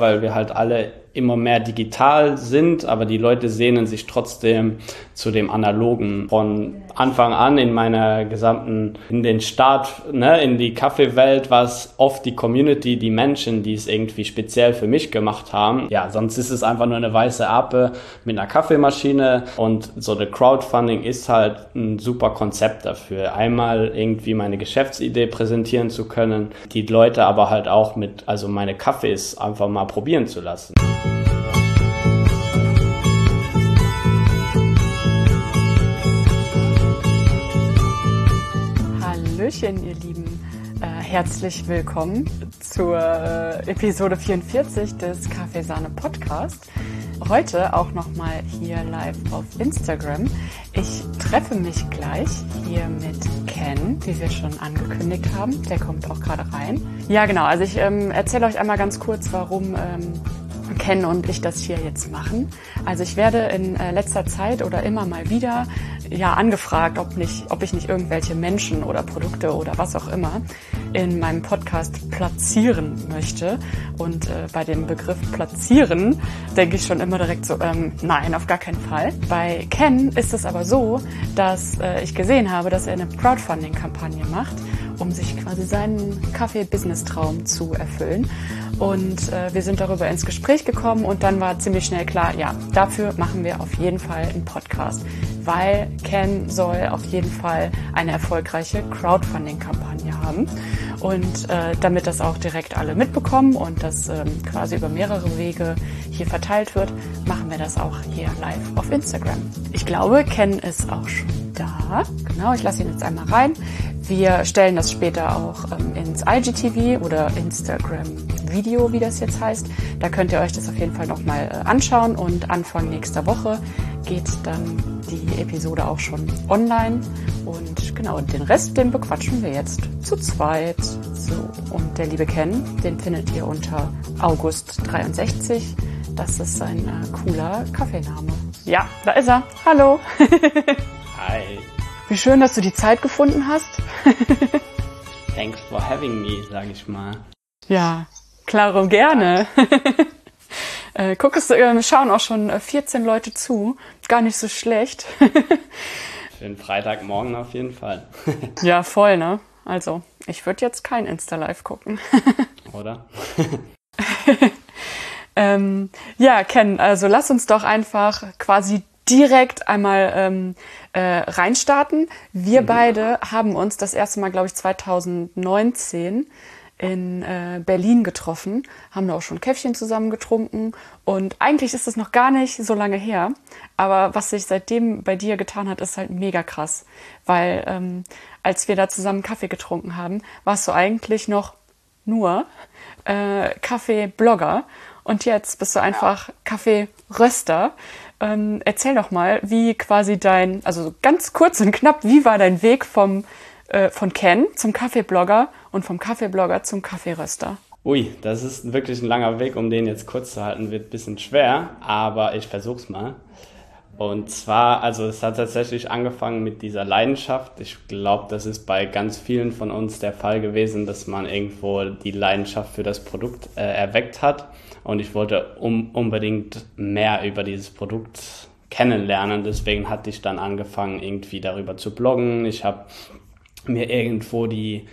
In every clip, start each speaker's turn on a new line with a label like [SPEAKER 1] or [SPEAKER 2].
[SPEAKER 1] weil wir halt alle immer mehr digital sind, aber die Leute sehnen sich trotzdem zu dem Analogen. Von Anfang an in meiner gesamten, in den Start, ne, in die Kaffeewelt war es oft die Community, die Menschen, die es irgendwie speziell für mich gemacht haben. Ja, sonst ist es einfach nur eine weiße Ape mit einer Kaffeemaschine und so der Crowdfunding ist halt ein super Konzept dafür. Einmal irgendwie meine Geschäftsidee präsentieren zu können, die Leute aber halt auch mit, also meine Kaffees einfach mal probieren zu lassen.
[SPEAKER 2] Hallöchen, ihr Lieben. Äh, herzlich willkommen zur äh, Episode 44 des Kaffeesahne Podcast. Heute auch nochmal hier live auf Instagram. Ich treffe mich gleich hier mit Ken, wie wir schon angekündigt haben. Der kommt auch gerade rein. Ja, genau. Also ich ähm, erzähle euch einmal ganz kurz, warum ähm, Ken und ich das hier jetzt machen. Also ich werde in äh, letzter Zeit oder immer mal wieder ja angefragt, ob nicht, ob ich nicht irgendwelche Menschen oder Produkte oder was auch immer in meinem Podcast platzieren möchte. Und äh, bei dem Begriff platzieren denke ich schon immer direkt so, ähm, nein, auf gar keinen Fall. Bei Ken ist es aber so, dass äh, ich gesehen habe, dass er eine Crowdfunding-Kampagne macht, um sich quasi seinen Kaffee-Business-Traum zu erfüllen. Und äh, wir sind darüber ins Gespräch gekommen und dann war ziemlich schnell klar, ja, dafür machen wir auf jeden Fall einen Podcast, weil Ken soll auf jeden Fall eine erfolgreiche Crowdfunding-Kampagne haben. Und äh, damit das auch direkt alle mitbekommen und das ähm, quasi über mehrere Wege hier verteilt wird, machen wir das auch hier live auf Instagram. Ich glaube, Ken ist auch schon da. Genau, ich lasse ihn jetzt einmal rein. Wir stellen das später auch ähm, ins IGTV oder Instagram Video, wie das jetzt heißt. Da könnt ihr euch das auf jeden Fall nochmal äh, anschauen und Anfang nächster Woche geht dann die Episode auch schon online. Und genau, den Rest, den bequatschen wir jetzt zu zweit. So, und der liebe Ken, den findet ihr unter August63. Das ist ein äh, cooler Kaffeename. Ja, da ist er. Hallo.
[SPEAKER 1] Hi.
[SPEAKER 2] Wie schön, dass du die Zeit gefunden hast.
[SPEAKER 1] Thanks for having me, sag ich mal.
[SPEAKER 2] Ja, klaro gerne. äh, guck, es äh, schauen auch schon 14 äh, Leute zu. Gar nicht so schlecht.
[SPEAKER 1] Für den Freitagmorgen auf jeden Fall.
[SPEAKER 2] ja, voll, ne? Also, ich würde jetzt kein Insta-Live gucken.
[SPEAKER 1] Oder?
[SPEAKER 2] ähm, ja, Ken, also lass uns doch einfach quasi direkt einmal ähm, äh, reinstarten. Wir mhm. beide haben uns das erste Mal, glaube ich, 2019 in äh, Berlin getroffen, haben da auch schon Käffchen zusammen getrunken. Und eigentlich ist es noch gar nicht so lange her, aber was sich seitdem bei dir getan hat, ist halt mega krass, weil ähm, als wir da zusammen Kaffee getrunken haben, warst du eigentlich noch nur äh, Kaffee-Blogger. Und jetzt bist du einfach Kaffee-Röster. Ähm, erzähl doch mal, wie quasi dein, also ganz kurz und knapp, wie war dein Weg vom, äh, von Ken zum Kaffeeblogger und vom Kaffeeblogger zum Kaffeeröster?
[SPEAKER 1] Ui, das ist wirklich ein langer Weg, um den jetzt kurz zu halten, wird ein bisschen schwer, aber ich versuch's mal. Und zwar, also es hat tatsächlich angefangen mit dieser Leidenschaft. Ich glaube, das ist bei ganz vielen von uns der Fall gewesen, dass man irgendwo die Leidenschaft für das Produkt äh, erweckt hat und ich wollte um, unbedingt mehr über dieses Produkt kennenlernen. Deswegen hatte ich dann angefangen, irgendwie darüber zu bloggen. Ich habe mir irgendwo die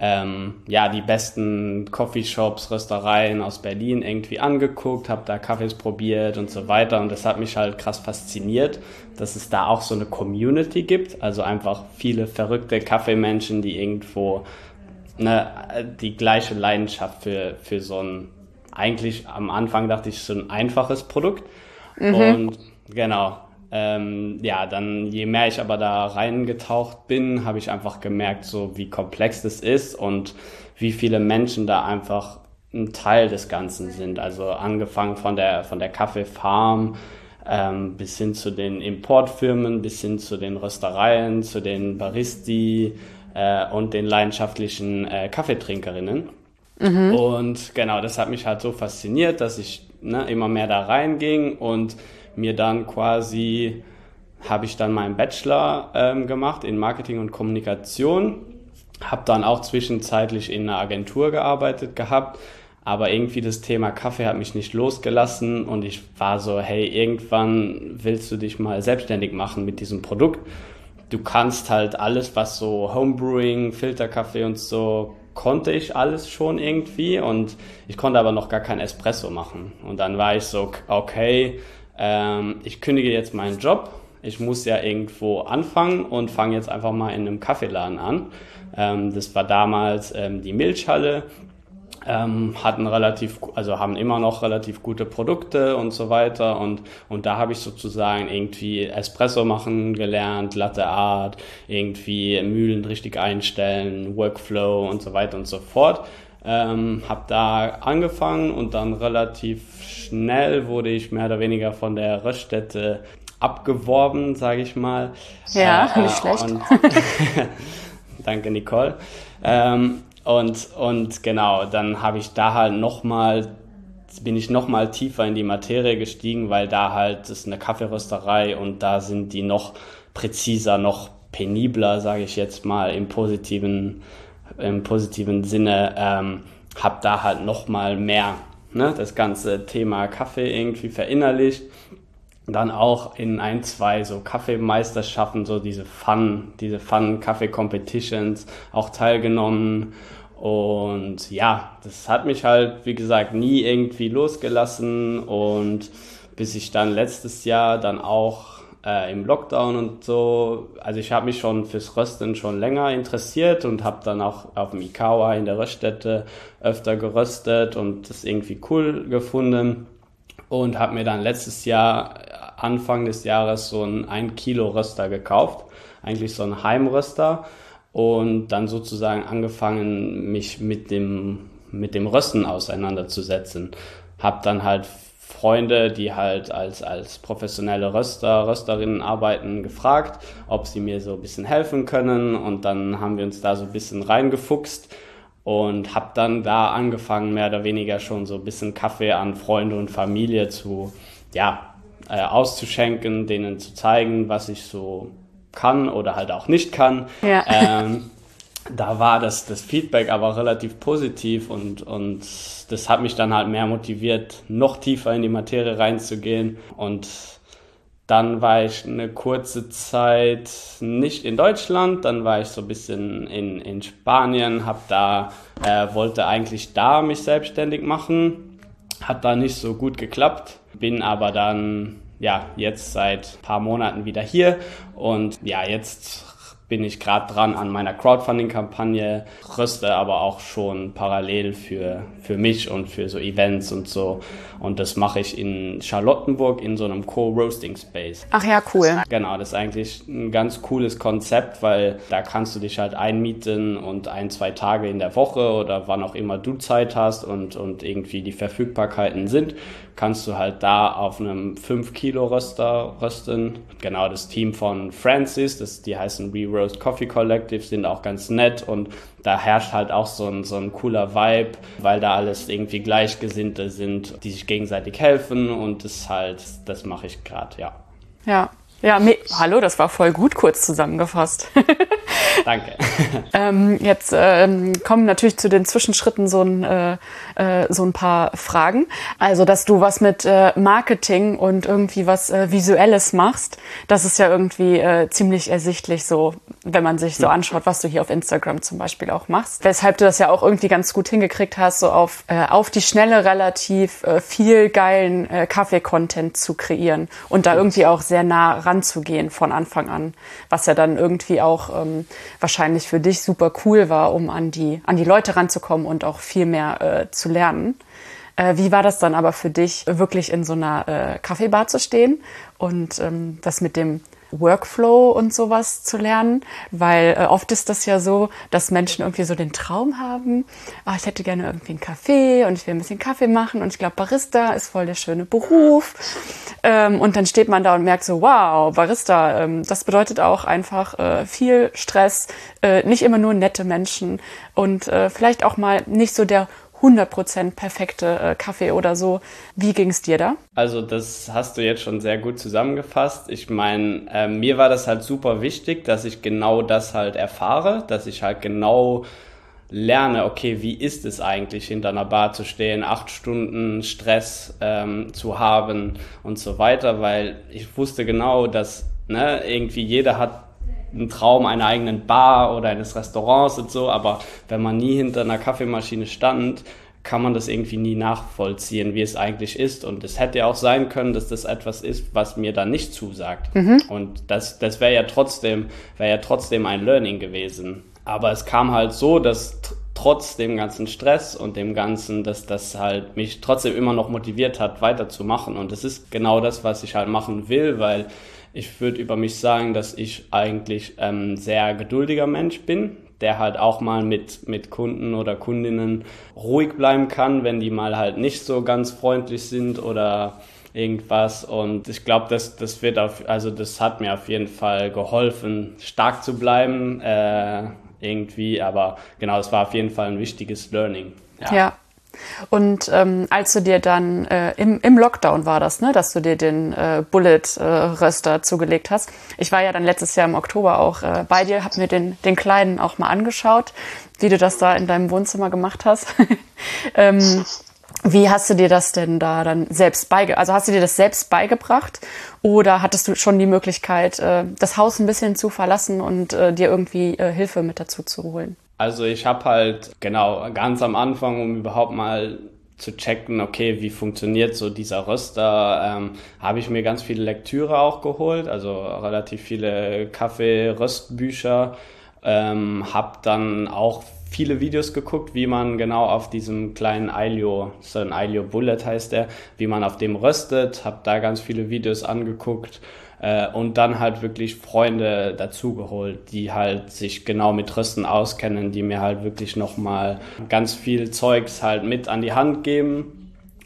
[SPEAKER 1] ähm, ja, die besten Coffeeshops, Röstereien aus Berlin irgendwie angeguckt, habe da Kaffees probiert und so weiter. Und das hat mich halt krass fasziniert, dass es da auch so eine Community gibt. Also einfach viele verrückte Kaffeemenschen, die irgendwo ne, die gleiche Leidenschaft für, für so ein eigentlich am Anfang dachte ich, so ein einfaches Produkt. Mhm. Und genau, ähm, ja, dann je mehr ich aber da reingetaucht bin, habe ich einfach gemerkt, so wie komplex das ist und wie viele Menschen da einfach ein Teil des Ganzen sind. Also angefangen von der, von der Kaffeefarm ähm, bis hin zu den Importfirmen, bis hin zu den Röstereien, zu den Baristi äh, und den leidenschaftlichen äh, Kaffeetrinkerinnen. Mhm. Und genau, das hat mich halt so fasziniert, dass ich ne, immer mehr da reinging und mir dann quasi habe ich dann meinen Bachelor ähm, gemacht in Marketing und Kommunikation, habe dann auch zwischenzeitlich in einer Agentur gearbeitet gehabt, aber irgendwie das Thema Kaffee hat mich nicht losgelassen und ich war so, hey, irgendwann willst du dich mal selbstständig machen mit diesem Produkt. Du kannst halt alles, was so Homebrewing, Filterkaffee und so, konnte ich alles schon irgendwie und ich konnte aber noch gar kein Espresso machen. Und dann war ich so, okay, ähm, ich kündige jetzt meinen Job. Ich muss ja irgendwo anfangen und fange jetzt einfach mal in einem Kaffeeladen an. Ähm, das war damals ähm, die Milchhalle ähm, hatten relativ, also haben immer noch relativ gute Produkte und so weiter und, und da habe ich sozusagen irgendwie Espresso machen gelernt, Latte Art, irgendwie Mühlen richtig einstellen, Workflow und so weiter und so fort. Ähm, habe da angefangen und dann relativ schnell wurde ich mehr oder weniger von der Röststätte abgeworben, sage ich mal.
[SPEAKER 2] Ja, äh, nicht schlecht. Und,
[SPEAKER 1] danke, Nicole. Ähm, und, und genau, dann habe ich da halt nochmal, bin ich nochmal tiefer in die Materie gestiegen, weil da halt ist eine Kaffeerösterei und da sind die noch präziser, noch penibler, sage ich jetzt mal im positiven, im positiven Sinne. Ähm, habe da halt nochmal mehr ne, das ganze Thema Kaffee irgendwie verinnerlicht dann auch in ein, zwei so Kaffeemeisterschaften, so diese Fun, diese Fun Kaffee Competitions auch teilgenommen und ja, das hat mich halt, wie gesagt, nie irgendwie losgelassen. Und bis ich dann letztes Jahr dann auch äh, im Lockdown und so, also ich habe mich schon fürs Rösten schon länger interessiert und habe dann auch auf dem Ikawa in der Röststätte öfter geröstet und das irgendwie cool gefunden. Und habe mir dann letztes Jahr, Anfang des Jahres, so ein 1 Kilo Röster gekauft. Eigentlich so ein Heimröster und dann sozusagen angefangen, mich mit dem, mit dem Rösten auseinanderzusetzen. Hab dann halt Freunde, die halt als, als professionelle Röster, Rösterinnen arbeiten, gefragt, ob sie mir so ein bisschen helfen können. Und dann haben wir uns da so ein bisschen reingefuchst und hab dann da angefangen, mehr oder weniger schon so ein bisschen Kaffee an Freunde und Familie zu, ja, äh, auszuschenken, denen zu zeigen, was ich so kann oder halt auch nicht kann. Ja. Ähm, da war das, das Feedback aber relativ positiv und, und das hat mich dann halt mehr motiviert, noch tiefer in die Materie reinzugehen. Und dann war ich eine kurze Zeit nicht in Deutschland, dann war ich so ein bisschen in, in Spanien, hab da, äh, wollte eigentlich da mich selbstständig machen, hat da nicht so gut geklappt, bin aber dann ja, jetzt seit ein paar Monaten wieder hier und ja, jetzt bin ich gerade dran an meiner Crowdfunding-Kampagne, röste aber auch schon parallel für, für mich und für so Events und so. Und das mache ich in Charlottenburg in so einem Co-Roasting-Space.
[SPEAKER 2] Ach ja, cool.
[SPEAKER 1] Genau, das ist eigentlich ein ganz cooles Konzept, weil da kannst du dich halt einmieten und ein, zwei Tage in der Woche oder wann auch immer du Zeit hast und, und irgendwie die Verfügbarkeiten sind, kannst du halt da auf einem 5 Kilo Röster rösten. Genau, das Team von Francis, das, die heißen We Roast Coffee Collective, sind auch ganz nett und da herrscht halt auch so ein, so ein cooler Vibe, weil da alles irgendwie Gleichgesinnte sind, die sich gegenseitig helfen und das halt, das mache ich gerade, ja.
[SPEAKER 2] Ja, ja, hallo, das war voll gut kurz zusammengefasst.
[SPEAKER 1] Danke.
[SPEAKER 2] ähm, jetzt ähm, kommen natürlich zu den Zwischenschritten so ein, äh, äh, so ein paar Fragen. Also, dass du was mit äh, Marketing und irgendwie was äh, Visuelles machst, das ist ja irgendwie äh, ziemlich ersichtlich so, wenn man sich so anschaut, was du hier auf Instagram zum Beispiel auch machst. Weshalb du das ja auch irgendwie ganz gut hingekriegt hast, so auf, äh, auf die Schnelle relativ äh, viel geilen äh, Kaffee-Content zu kreieren und da irgendwie auch sehr nah ranzugehen von Anfang an, was ja dann irgendwie auch ähm, wahrscheinlich für dich super cool war, um an die, an die Leute ranzukommen und auch viel mehr äh, zu lernen. Äh, wie war das dann aber für dich, wirklich in so einer äh, Kaffeebar zu stehen und ähm, das mit dem Workflow und sowas zu lernen, weil äh, oft ist das ja so, dass Menschen irgendwie so den Traum haben, ah, ich hätte gerne irgendwie einen Kaffee und ich will ein bisschen Kaffee machen und ich glaube, Barista ist voll der schöne Beruf. Ähm, und dann steht man da und merkt so, wow, Barista, ähm, das bedeutet auch einfach viel Stress, nicht immer nur nette Menschen und vielleicht auch mal nicht so der 100% perfekte äh, Kaffee oder so. Wie ging es dir da?
[SPEAKER 1] Also das hast du jetzt schon sehr gut zusammengefasst. Ich meine, äh, mir war das halt super wichtig, dass ich genau das halt erfahre, dass ich halt genau lerne, okay, wie ist es eigentlich, hinter einer Bar zu stehen, acht Stunden Stress ähm, zu haben und so weiter, weil ich wusste genau, dass ne, irgendwie jeder hat einen Traum einer eigenen Bar oder eines Restaurants und so, aber wenn man nie hinter einer Kaffeemaschine stand, kann man das irgendwie nie nachvollziehen, wie es eigentlich ist. Und es hätte ja auch sein können, dass das etwas ist, was mir dann nicht zusagt. Mhm. Und das, das wäre ja trotzdem, wäre ja trotzdem ein Learning gewesen. Aber es kam halt so, dass trotz dem ganzen Stress und dem ganzen, dass das halt mich trotzdem immer noch motiviert hat, weiterzumachen. Und das ist genau das, was ich halt machen will, weil ich würde über mich sagen, dass ich eigentlich ähm, sehr geduldiger Mensch bin, der halt auch mal mit, mit Kunden oder Kundinnen ruhig bleiben kann, wenn die mal halt nicht so ganz freundlich sind oder irgendwas. Und ich glaube, das, das wird auf, also das hat mir auf jeden Fall geholfen, stark zu bleiben, äh, irgendwie. Aber genau, es war auf jeden Fall ein wichtiges Learning.
[SPEAKER 2] ja. ja. Und ähm, als du dir dann äh, im, im Lockdown war das, ne, dass du dir den äh, Bullet äh, Röster zugelegt hast. Ich war ja dann letztes Jahr im Oktober auch äh, bei dir, habe mir den, den kleinen auch mal angeschaut, wie du das da in deinem Wohnzimmer gemacht hast. ähm, wie hast du dir das denn da dann selbst beigebracht? Also hast du dir das selbst beigebracht oder hattest du schon die Möglichkeit, äh, das Haus ein bisschen zu verlassen und äh, dir irgendwie äh, Hilfe mit dazu zu holen?
[SPEAKER 1] Also ich habe halt genau ganz am Anfang, um überhaupt mal zu checken, okay, wie funktioniert so dieser Röster, ähm, habe ich mir ganz viele Lektüre auch geholt, also relativ viele Kaffee-Röstbücher, ähm, habe dann auch viele Videos geguckt, wie man genau auf diesem kleinen Ailio, so ein Ailio Bullet heißt der, wie man auf dem röstet, habe da ganz viele Videos angeguckt äh, und dann halt wirklich Freunde dazugeholt, die halt sich genau mit Rösten auskennen, die mir halt wirklich nochmal ganz viel Zeugs halt mit an die Hand geben.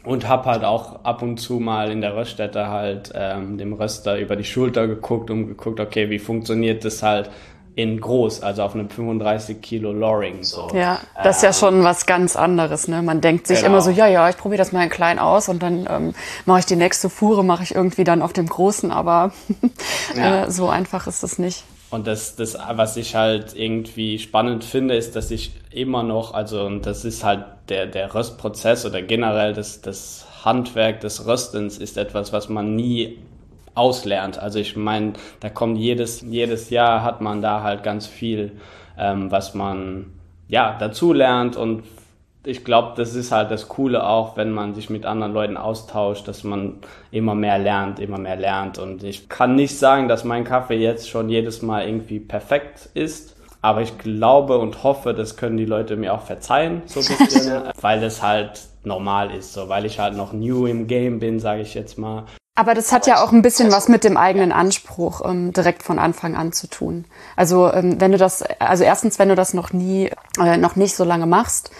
[SPEAKER 1] Und hab halt auch ab und zu mal in der Röststätte halt ähm, dem Röster über die Schulter geguckt und geguckt, okay, wie funktioniert das halt in groß, also auf einem 35 Kilo Loring. So.
[SPEAKER 2] Ja, das ist ja schon was ganz anderes. Ne? Man denkt sich genau. immer so, ja, ja, ich probiere das mal in klein aus und dann ähm, mache ich die nächste Fuhre, mache ich irgendwie dann auf dem großen, aber ja. äh, so einfach ist es nicht.
[SPEAKER 1] Und das, das, was ich halt irgendwie spannend finde, ist, dass ich immer noch, also und das ist halt der, der Röstprozess oder generell das, das Handwerk des Röstens ist etwas, was man nie auslernt. Also ich meine, da kommt jedes, jedes Jahr hat man da halt ganz viel, ähm, was man ja dazu lernt und ich glaube, das ist halt das Coole auch, wenn man sich mit anderen Leuten austauscht, dass man immer mehr lernt, immer mehr lernt. Und ich kann nicht sagen, dass mein Kaffee jetzt schon jedes Mal irgendwie perfekt ist. Aber ich glaube und hoffe, das können die Leute mir auch verzeihen, so ein bisschen, weil es halt normal ist, so, weil ich halt noch new im Game bin, sage ich jetzt mal.
[SPEAKER 2] Aber das hat ja auch ein bisschen was mit dem eigenen Anspruch ähm, direkt von Anfang an zu tun. Also ähm, wenn du das, also erstens, wenn du das noch nie, äh, noch nicht so lange machst,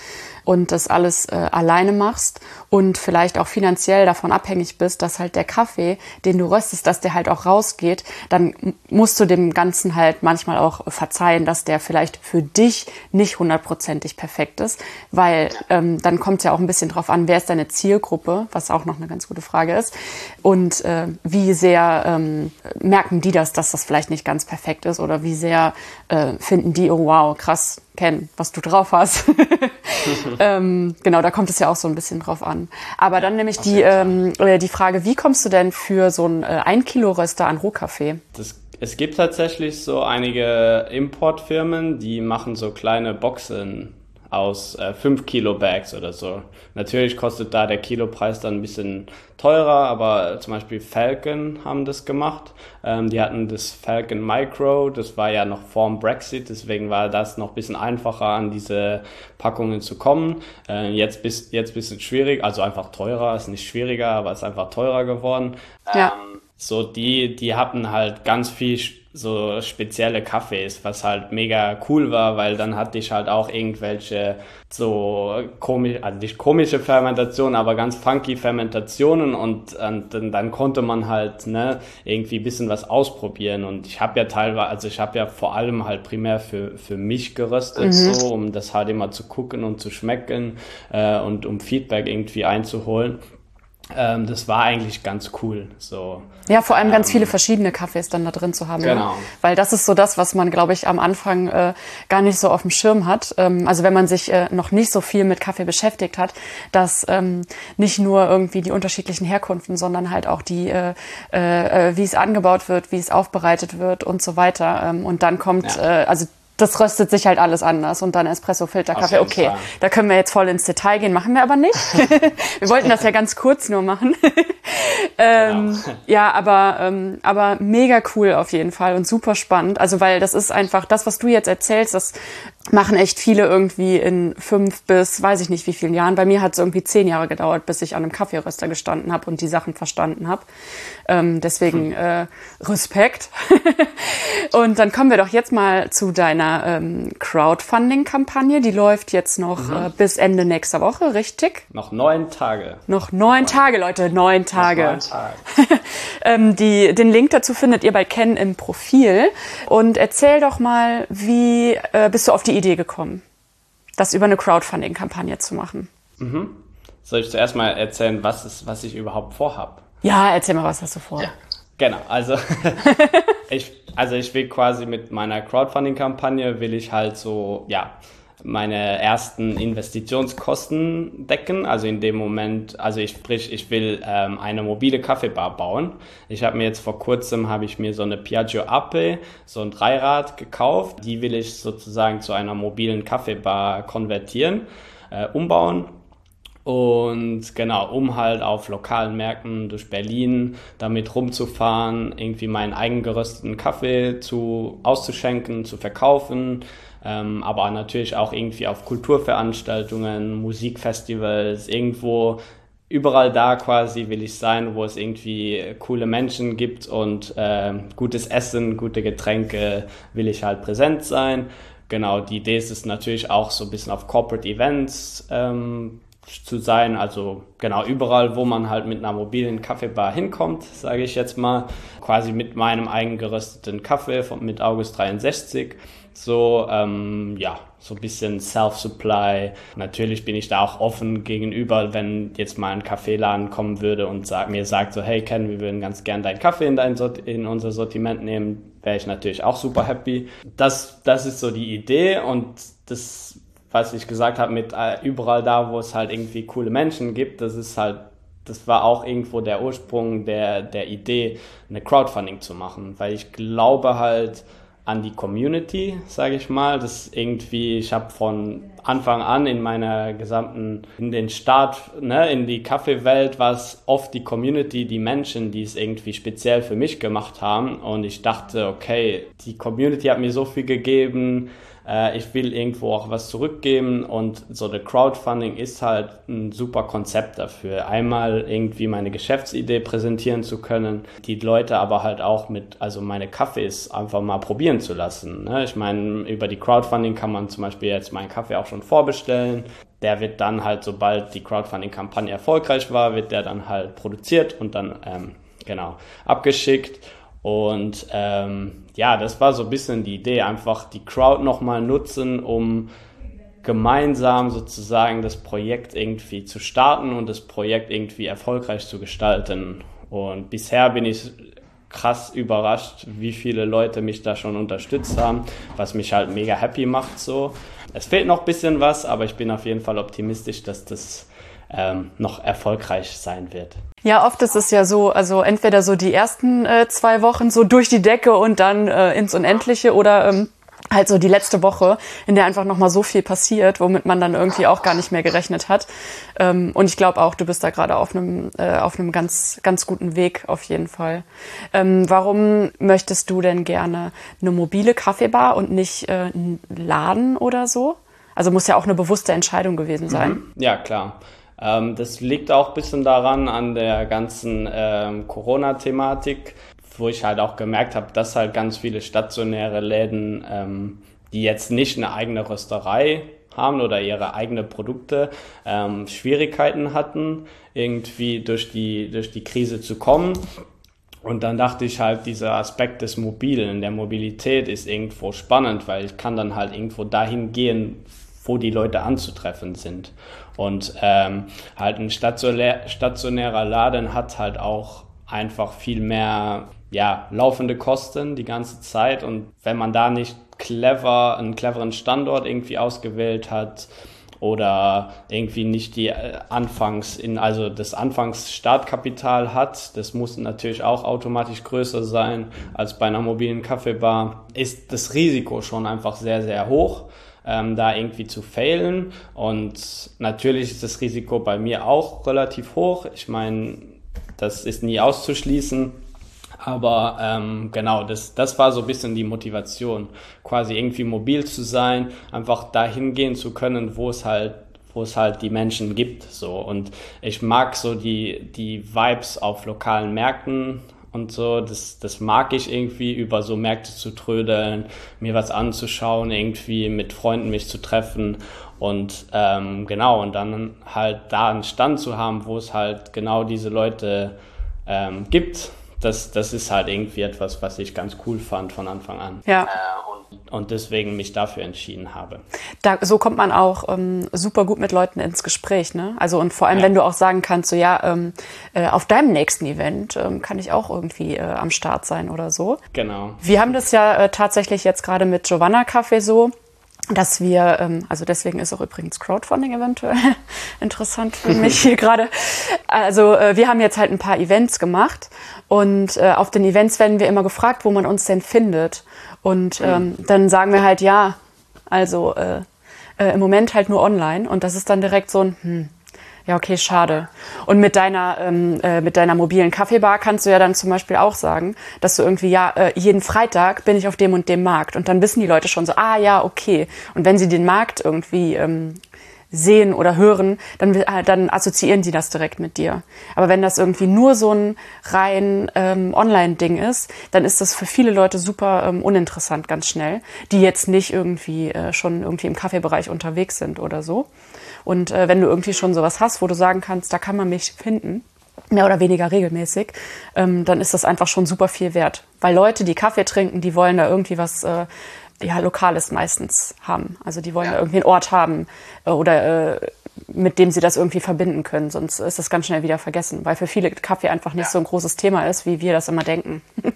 [SPEAKER 2] und das alles äh, alleine machst und vielleicht auch finanziell davon abhängig bist, dass halt der Kaffee, den du röstest, dass der halt auch rausgeht, dann musst du dem Ganzen halt manchmal auch verzeihen, dass der vielleicht für dich nicht hundertprozentig perfekt ist, weil ähm, dann kommt ja auch ein bisschen drauf an, wer ist deine Zielgruppe, was auch noch eine ganz gute Frage ist. Und äh, wie sehr ähm, merken die das, dass das vielleicht nicht ganz perfekt ist oder wie sehr äh, finden die, oh wow, krass, kennen, was du drauf hast. ähm, genau, da kommt es ja auch so ein bisschen drauf an. Aber dann nämlich die, ähm, äh, die Frage, wie kommst du denn für so ein äh, 1 Kilo Röster an Rohkaffee?
[SPEAKER 1] Das, es gibt tatsächlich so einige Importfirmen, die machen so kleine Boxen aus äh, 5 Kilo Bags oder so. Natürlich kostet da der Kilopreis dann ein bisschen teurer, aber zum Beispiel Falcon haben das gemacht. Ähm, die hatten das Falcon Micro, das war ja noch vorm Brexit, deswegen war das noch ein bisschen einfacher an diese Packungen zu kommen. Äh, jetzt bis jetzt bisschen schwierig, also einfach teurer, ist nicht schwieriger, aber ist einfach teurer geworden. Ja. Ähm, so die, die hatten halt ganz viel so spezielle Kaffees, was halt mega cool war, weil dann hatte ich halt auch irgendwelche so komisch, also nicht komische Fermentationen, aber ganz funky Fermentationen und, und dann, dann konnte man halt ne, irgendwie bisschen was ausprobieren und ich habe ja teilweise, also ich habe ja vor allem halt primär für, für mich geröstet, mhm. so, um das halt immer zu gucken und zu schmecken äh, und um Feedback irgendwie einzuholen. Ähm, das war eigentlich ganz cool. So.
[SPEAKER 2] Ja, vor allem ganz viele verschiedene Kaffees dann da drin zu haben. ne?
[SPEAKER 1] Genau.
[SPEAKER 2] Weil das ist so das, was man, glaube ich, am Anfang äh, gar nicht so auf dem Schirm hat. Ähm, also wenn man sich äh, noch nicht so viel mit Kaffee beschäftigt hat, dass ähm, nicht nur irgendwie die unterschiedlichen Herkunften, sondern halt auch die, äh, äh, äh, wie es angebaut wird, wie es aufbereitet wird und so weiter. Ähm, und dann kommt,
[SPEAKER 1] Ja.
[SPEAKER 2] äh, also das röstet sich halt alles anders und dann Espresso-Filterkaffee.
[SPEAKER 1] Auf jeden
[SPEAKER 2] Okay,
[SPEAKER 1] Fall.
[SPEAKER 2] da können wir jetzt voll ins Detail gehen, machen wir aber nicht. wir wollten das ja ganz kurz nur machen. ähm,
[SPEAKER 1] Genau.
[SPEAKER 2] ja, aber, ähm, aber mega cool auf jeden Fall und super spannend. Also, weil das ist einfach das, was du jetzt erzählst, das machen echt viele irgendwie in fünf bis weiß ich nicht wie vielen Jahren. Bei mir hat es irgendwie zehn Jahre gedauert, bis ich an einem Kaffeeröster gestanden habe und die Sachen verstanden habe. Ähm, deswegen äh, Respekt. und dann kommen wir doch jetzt mal zu deiner ähm, Crowdfunding-Kampagne. Die läuft jetzt noch äh, bis Ende nächster Woche, richtig?
[SPEAKER 1] Noch neun Tage.
[SPEAKER 2] Noch neun Tage, Leute, neun Tage.
[SPEAKER 1] Neun Tage.
[SPEAKER 2] Ähm, die, den Link dazu findet ihr bei Ken im Profil. Und erzähl doch mal, wie äh, bist du auf die Idee gekommen, das über eine Crowdfunding-Kampagne zu machen?
[SPEAKER 1] Soll ich zuerst mal erzählen, was, ist, was ich überhaupt vorhab?
[SPEAKER 2] Ja, erzähl mal, was hast du vor?
[SPEAKER 1] Genau, also ich, also ich will quasi mit meiner Crowdfunding-Kampagne will ich halt so, ja, meine ersten Investitionskosten decken. Also in dem Moment, also ich sprich, ich will ähm, eine mobile Kaffeebar bauen. Ich habe mir jetzt vor kurzem habe ich mir so eine Piaggio Ape, so ein Dreirad gekauft. Die will ich sozusagen zu einer mobilen Kaffeebar konvertieren, äh, umbauen. Und genau, um halt auf lokalen Märkten durch Berlin damit rumzufahren, irgendwie meinen eigengerösteten Kaffee zu auszuschenken, zu verkaufen, ähm, aber natürlich auch irgendwie auf Kulturveranstaltungen, Musikfestivals, irgendwo überall da quasi will ich sein, wo es irgendwie coole Menschen gibt und äh, gutes Essen, gute Getränke, will ich halt präsent sein. Genau, die Idee ist es natürlich auch so ein bisschen auf Corporate Events ähm, zu sein. Also genau überall, wo man halt mit einer mobilen Kaffeebar hinkommt, sage ich jetzt mal, quasi mit meinem eigengerösteten Kaffee von, mit August 63. So, ähm, ja, so ein bisschen Self-Supply. Natürlich bin ich da auch offen gegenüber, wenn jetzt mal ein Kaffeeladen kommen würde und sag, mir sagt so, hey Ken, wir würden ganz gern deinen Kaffee in, dein Sort in unser Sortiment nehmen, wäre ich natürlich auch super happy. Das, das ist so die Idee und das, was ich gesagt habe, mit äh, überall da, wo es halt irgendwie coole Menschen gibt, das ist halt das war auch irgendwo der Ursprung der, der Idee, eine Crowdfunding zu machen, weil ich glaube halt an die Community, sage ich mal. Das irgendwie, ich habe von Anfang an in meiner gesamten, in den Start, ne, in die Kaffeewelt war es oft die Community, die Menschen, die es irgendwie speziell für mich gemacht haben. Und ich dachte, okay, die Community hat mir so viel gegeben, äh, ich will irgendwo auch was zurückgeben und so der Crowdfunding ist halt ein super Konzept dafür. Einmal irgendwie meine Geschäftsidee präsentieren zu können, die Leute aber halt auch mit, also meine Kaffees einfach mal probieren zu lassen. Ne? Ich meine, über die Crowdfunding kann man zum Beispiel jetzt meinen Kaffee auch schon vorbestellen. Der wird dann halt, sobald die Crowdfunding-Kampagne erfolgreich war, wird der dann halt produziert und dann, ähm, genau, abgeschickt. Und ähm, ja, das war so ein bisschen die Idee, einfach die Crowd nochmal nutzen, um gemeinsam sozusagen das Projekt irgendwie zu starten und das Projekt irgendwie erfolgreich zu gestalten. Und bisher bin ich krass überrascht, wie viele Leute mich da schon unterstützt haben, was mich halt mega happy macht so. Es fehlt noch ein bisschen was, aber ich bin auf jeden Fall optimistisch, dass das ähm, noch erfolgreich sein wird.
[SPEAKER 2] Ja, oft ist es ja so, also entweder so die ersten äh, zwei Wochen so durch die Decke und dann äh, ins Unendliche oder ähm, halt so die letzte Woche, in der einfach nochmal so viel passiert, womit man dann irgendwie auch gar nicht mehr gerechnet hat. Ähm, und ich glaube auch, du bist da gerade auf einem äh, auf einem ganz ganz guten Weg auf jeden Fall. Ähm, warum möchtest du denn gerne eine mobile Kaffeebar und nicht äh, einen Laden oder so? Also muss ja auch eine bewusste Entscheidung gewesen sein.
[SPEAKER 1] Ja, klar. Ähm, das liegt auch ein bisschen daran, an der ganzen ähm, Corona-Thematik, wo ich halt auch gemerkt habe, dass halt ganz viele stationäre Läden, ähm, die jetzt nicht eine eigene Rösterei haben oder ihre eigene Produkte, ähm, Schwierigkeiten hatten, irgendwie durch die, durch die Krise zu kommen. Und dann dachte ich halt, dieser Aspekt des Mobilen, der Mobilität ist irgendwo spannend, weil ich kann dann halt irgendwo dahin gehen, wo die Leute anzutreffen sind. Und ähm, halt ein stationär, stationärer Laden hat halt auch einfach viel mehr ja, laufende Kosten die ganze Zeit. Und wenn man da nicht clever, einen cleveren Standort irgendwie ausgewählt hat, oder irgendwie nicht die äh, Anfangs in also das Anfangsstartkapital hat, das muss natürlich auch automatisch größer sein als bei einer mobilen Kaffeebar, ist das Risiko schon einfach sehr sehr hoch. Ähm, da irgendwie zu failen. Und natürlich ist das Risiko bei mir auch relativ hoch. Ich meine, das ist nie auszuschließen. Aber ähm, genau, das, das war so ein bisschen die Motivation, quasi irgendwie mobil zu sein, einfach dahin gehen zu können, wo es halt wo es halt die Menschen gibt, so. Und ich mag so die, die Vibes auf lokalen Märkten und so, das, das mag ich irgendwie, über so Märkte zu trödeln, mir was anzuschauen, irgendwie mit Freunden mich zu treffen und ähm, genau, und dann halt da einen Stand zu haben, wo es halt genau diese Leute ähm, gibt, das, das ist halt irgendwie etwas, was ich ganz cool fand von Anfang an.
[SPEAKER 2] Ja.
[SPEAKER 1] Äh, und, deswegen mich dafür entschieden habe.
[SPEAKER 2] Da, so kommt man auch ähm, super gut mit Leuten ins Gespräch, ne? Also und vor allem, ja. wenn du auch sagen kannst, so ja, ähm, äh, auf deinem nächsten Event ähm, kann ich auch irgendwie äh, am Start sein oder so.
[SPEAKER 1] Genau.
[SPEAKER 2] Wir haben das ja äh, tatsächlich jetzt gerade mit Giovanna Café so dass wir, ähm, also deswegen ist auch übrigens Crowdfunding eventuell interessant für mich hier gerade. Also äh, wir haben jetzt halt ein paar Events gemacht und äh, auf den Events werden wir immer gefragt, wo man uns denn findet. Und ähm, dann sagen wir halt ja, also äh, äh, im Moment halt nur online und das ist dann direkt so ein, hm, ja, okay, schade. Und mit deiner, ähm, äh, mit deiner mobilen Kaffeebar kannst du ja dann zum Beispiel auch sagen, dass du irgendwie, ja, äh, jeden Freitag bin ich auf dem und dem Markt. Und dann wissen die Leute schon so, ah ja, okay. Und wenn sie den Markt irgendwie ähm, sehen oder hören, dann, äh, dann assoziieren die das direkt mit dir. Aber wenn das irgendwie nur so ein rein ähm, Online-Ding ist, dann ist das für viele Leute super ähm, uninteressant ganz schnell, die jetzt nicht irgendwie äh, schon irgendwie im Kaffeebereich unterwegs sind oder so. Und äh, wenn du irgendwie schon sowas hast, wo du sagen kannst, da kann man mich finden, mehr oder weniger regelmäßig, ähm, dann ist das einfach schon super viel wert. Weil Leute, die Kaffee trinken, die wollen da irgendwie was äh, ja, Lokales meistens haben. Also die wollen ja. irgendwie einen Ort haben äh, oder äh, mit dem sie das irgendwie verbinden können. Sonst ist das ganz schnell wieder vergessen, weil für viele Kaffee einfach nicht ja. so ein großes Thema ist, wie wir das immer denken.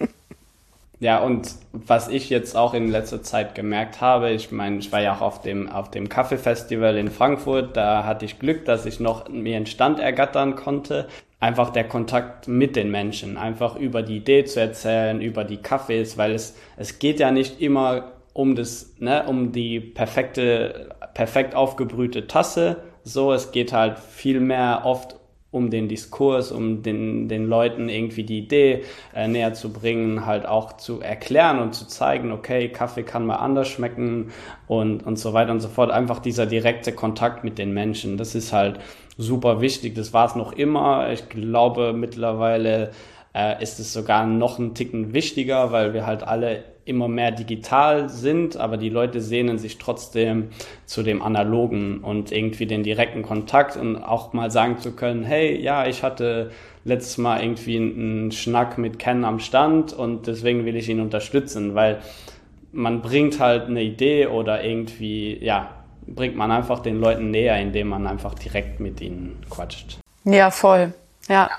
[SPEAKER 1] Ja, und was ich jetzt auch in letzter Zeit gemerkt habe, ich meine, ich war ja auch auf dem, auf dem Kaffeefestival in Frankfurt, da hatte ich Glück, dass ich noch mir einen Stand ergattern konnte. Einfach der Kontakt mit den Menschen, einfach über die Idee zu erzählen, über die Kaffees, weil es, es geht ja nicht immer um das, ne, um die perfekte, perfekt aufgebrühte Tasse, so, es geht halt viel mehr oft um den Diskurs, um den, den Leuten irgendwie die Idee äh, näher zu bringen, halt auch zu erklären und zu zeigen, okay, Kaffee kann mal anders schmecken und, und so weiter und so fort. Einfach dieser direkte Kontakt mit den Menschen, das ist halt super wichtig. Das war es noch immer. Ich glaube, mittlerweile äh, ist es sogar noch einen Ticken wichtiger, weil wir halt alle immer mehr digital sind, aber die Leute sehnen sich trotzdem zu dem analogen und irgendwie den direkten Kontakt und auch mal sagen zu können, hey, ja, ich hatte letztes Mal irgendwie einen Schnack mit Ken am Stand und deswegen will ich ihn unterstützen, weil man bringt halt eine Idee oder irgendwie, ja, bringt man einfach den Leuten näher, indem man einfach direkt mit ihnen quatscht.
[SPEAKER 2] Ja, voll. Ja.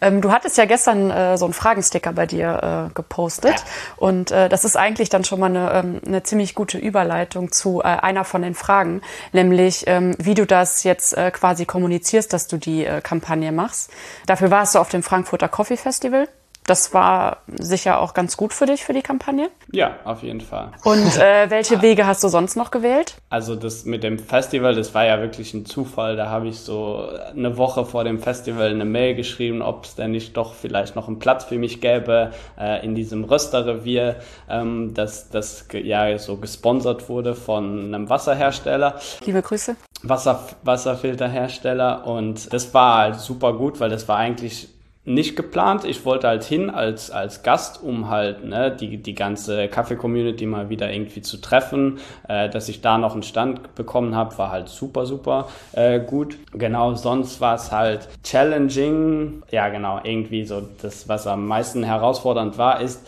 [SPEAKER 2] Ähm, du hattest ja gestern äh, so einen Fragensticker bei dir äh, gepostet ja. und äh, das ist eigentlich dann schon mal eine, ähm, eine ziemlich gute Überleitung zu äh, einer von den Fragen, nämlich ähm, wie du das jetzt äh, quasi kommunizierst, dass du die äh, Kampagne machst. Dafür warst du auf dem Frankfurter Coffee Festival das war sicher auch ganz gut für dich für die Kampagne.
[SPEAKER 1] Ja, auf jeden Fall.
[SPEAKER 2] Und äh, welche Wege hast du sonst noch gewählt?
[SPEAKER 1] Also das mit dem Festival, das war ja wirklich ein Zufall. Da habe ich so eine Woche vor dem Festival eine Mail geschrieben, ob es denn nicht doch vielleicht noch einen Platz für mich gäbe äh, in diesem Rösterrevier, ähm, das, das ja so gesponsert wurde von einem Wasserhersteller.
[SPEAKER 2] Liebe Grüße.
[SPEAKER 1] Wasser, Wasserfilterhersteller und das war halt super gut, weil das war eigentlich nicht geplant. Ich wollte halt hin als, als Gast, um halt ne, die, die ganze Kaffee-Community mal wieder irgendwie zu treffen. Äh, dass ich da noch einen Stand bekommen habe, war halt super, super äh, gut. Genau, sonst war es halt challenging. Ja, genau, irgendwie so das, was am meisten herausfordernd war, ist,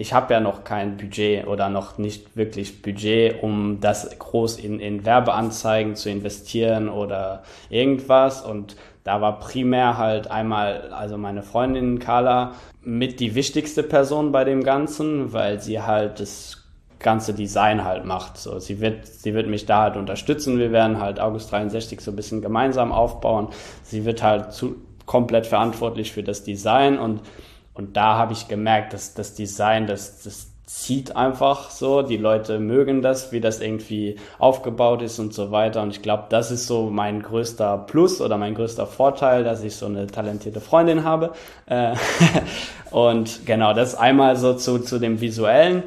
[SPEAKER 1] ich habe ja noch kein Budget oder noch nicht wirklich Budget, um das groß in, in Werbeanzeigen zu investieren oder irgendwas. Und da war primär halt einmal, also meine Freundin Carla mit die wichtigste Person bei dem Ganzen, weil sie halt das ganze Design halt macht. So, sie wird, sie wird mich da halt unterstützen. Wir werden halt August 63 so ein bisschen gemeinsam aufbauen. Sie wird halt zu, komplett verantwortlich für das Design und und da habe ich gemerkt, dass das Design, das, das zieht einfach so. Die Leute mögen das, wie das irgendwie aufgebaut ist und so weiter. Und ich glaube, das ist so mein größter Plus oder mein größter Vorteil, dass ich so eine talentierte Freundin habe. Äh, und genau, das einmal so zu, zu dem Visuellen.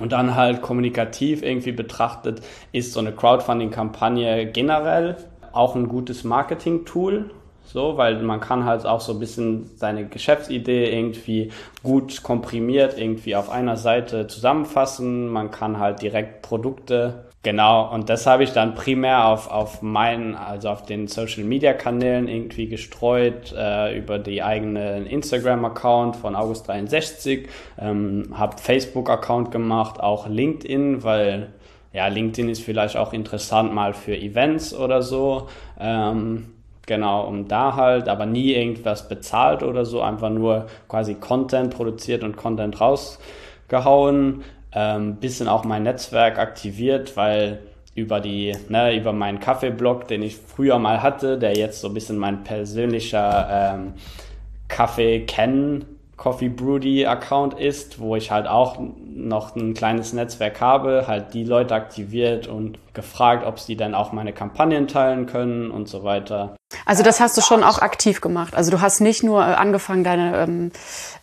[SPEAKER 1] Und dann halt kommunikativ irgendwie betrachtet, ist so eine Crowdfunding-Kampagne generell auch ein gutes Marketing-Tool so, weil man kann halt auch so ein bisschen seine Geschäftsidee irgendwie gut komprimiert irgendwie auf einer Seite zusammenfassen. Man kann halt direkt Produkte Genau, und das habe ich dann primär auf, auf meinen, also auf den Social Media Kanälen irgendwie gestreut, äh, über die eigenen Instagram-Account von August63, ähm, habe Facebook-Account gemacht, auch LinkedIn, weil ja, LinkedIn ist vielleicht auch interessant mal für Events oder so. Ähm, Genau, um da halt, aber nie irgendwas bezahlt oder so, einfach nur quasi Content produziert und Content rausgehauen. Ähm, bisschen auch mein Netzwerk aktiviert, weil über die, ne, über meinen Kaffeeblog, den ich früher mal hatte, der jetzt so ein bisschen mein persönlicher ähm, Kaffee-Kennen Coffee Broody Account ist, wo ich halt auch noch ein kleines Netzwerk habe, halt die Leute aktiviert und gefragt, ob sie dann auch meine Kampagnen teilen können und so weiter.
[SPEAKER 2] Also das hast du schon auch aktiv gemacht. Also du hast nicht nur äh, angefangen, deine, ähm,